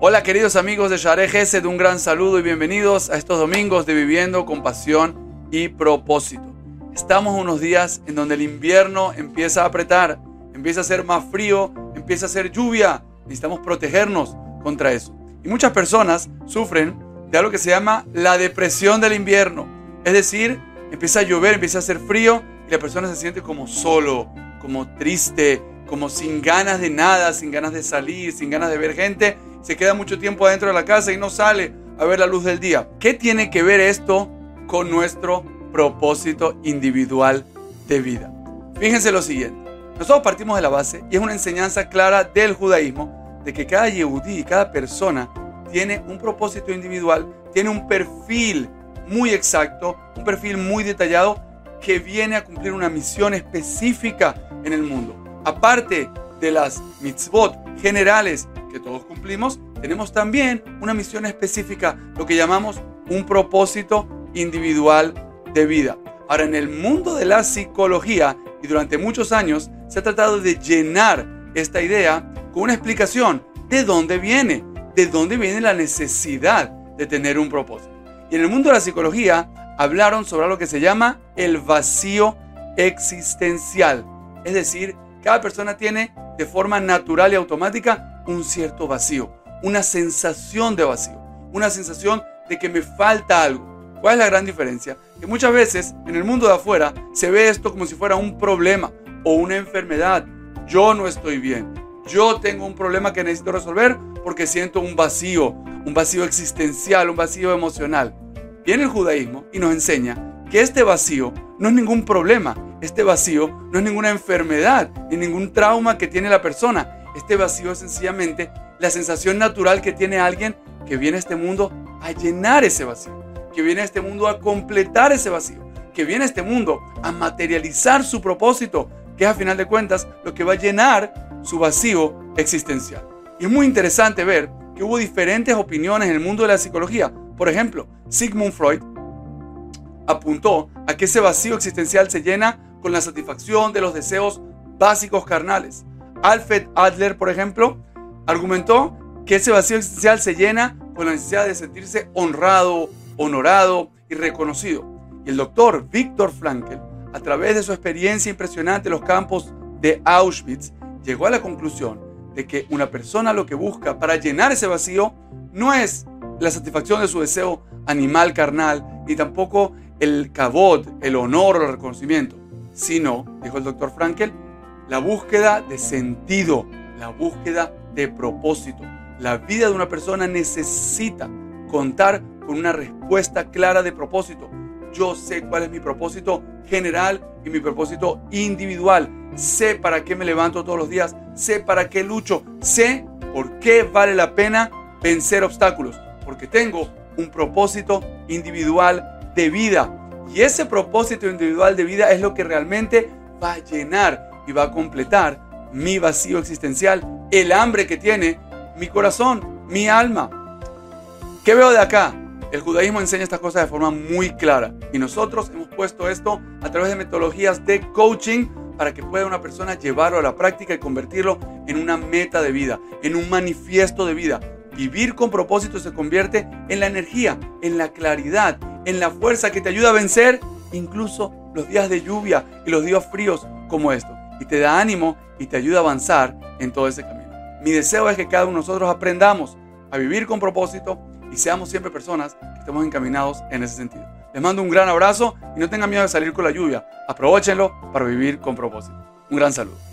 Hola queridos amigos de Share Gesed, un gran saludo y bienvenidos a estos domingos de Viviendo con Pasión y Propósito. Estamos unos días en donde el invierno empieza a apretar, empieza a ser más frío, empieza a ser lluvia. Necesitamos protegernos contra eso. Y muchas personas sufren de algo que se llama la depresión del invierno. Es decir, empieza a llover, empieza a hacer frío y la persona se siente como solo, como triste, como sin ganas de nada, sin ganas de salir, sin ganas de ver gente. Se queda mucho tiempo adentro de la casa y no sale a ver la luz del día. ¿Qué tiene que ver esto con nuestro propósito individual de vida. Fíjense lo siguiente. Nosotros partimos de la base y es una enseñanza clara del judaísmo de que cada yehudí, cada persona tiene un propósito individual, tiene un perfil muy exacto, un perfil muy detallado que viene a cumplir una misión específica en el mundo. Aparte de las mitzvot generales que todos cumplimos, tenemos también una misión específica, lo que llamamos un propósito individual de vida. Ahora, en el mundo de la psicología y durante muchos años se ha tratado de llenar esta idea con una explicación de dónde viene, de dónde viene la necesidad de tener un propósito. Y en el mundo de la psicología hablaron sobre lo que se llama el vacío existencial. Es decir, cada persona tiene de forma natural y automática un cierto vacío, una sensación de vacío, una sensación de que me falta algo. ¿Cuál es la gran diferencia? Que muchas veces en el mundo de afuera se ve esto como si fuera un problema o una enfermedad. Yo no estoy bien. Yo tengo un problema que necesito resolver porque siento un vacío, un vacío existencial, un vacío emocional. Viene el judaísmo y nos enseña que este vacío no es ningún problema, este vacío no es ninguna enfermedad ni ningún trauma que tiene la persona. Este vacío es sencillamente la sensación natural que tiene alguien que viene a este mundo a llenar ese vacío que viene a este mundo a completar ese vacío, que viene a este mundo a materializar su propósito, que es a final de cuentas lo que va a llenar su vacío existencial. Y es muy interesante ver que hubo diferentes opiniones en el mundo de la psicología. Por ejemplo, Sigmund Freud apuntó a que ese vacío existencial se llena con la satisfacción de los deseos básicos carnales. Alfred Adler, por ejemplo, argumentó que ese vacío existencial se llena con la necesidad de sentirse honrado, honorado y reconocido. Y el doctor Víctor Frankl, a través de su experiencia impresionante en los campos de Auschwitz, llegó a la conclusión de que una persona lo que busca para llenar ese vacío no es la satisfacción de su deseo animal carnal, ni tampoco el cabot, el honor o el reconocimiento, sino, dijo el doctor Frankel, la búsqueda de sentido, la búsqueda de propósito. La vida de una persona necesita contar con una respuesta clara de propósito. Yo sé cuál es mi propósito general y mi propósito individual. Sé para qué me levanto todos los días. Sé para qué lucho. Sé por qué vale la pena vencer obstáculos. Porque tengo un propósito individual de vida. Y ese propósito individual de vida es lo que realmente va a llenar y va a completar mi vacío existencial, el hambre que tiene mi corazón, mi alma. ¿Qué veo de acá? El judaísmo enseña estas cosas de forma muy clara y nosotros hemos puesto esto a través de metodologías de coaching para que pueda una persona llevarlo a la práctica y convertirlo en una meta de vida, en un manifiesto de vida. Vivir con propósito se convierte en la energía, en la claridad, en la fuerza que te ayuda a vencer incluso los días de lluvia y los días fríos como estos. Y te da ánimo y te ayuda a avanzar en todo ese camino. Mi deseo es que cada uno de nosotros aprendamos a vivir con propósito y seamos siempre personas que estemos encaminados en ese sentido. Les mando un gran abrazo y no tengan miedo de salir con la lluvia. Aprovechenlo para vivir con propósito. Un gran saludo.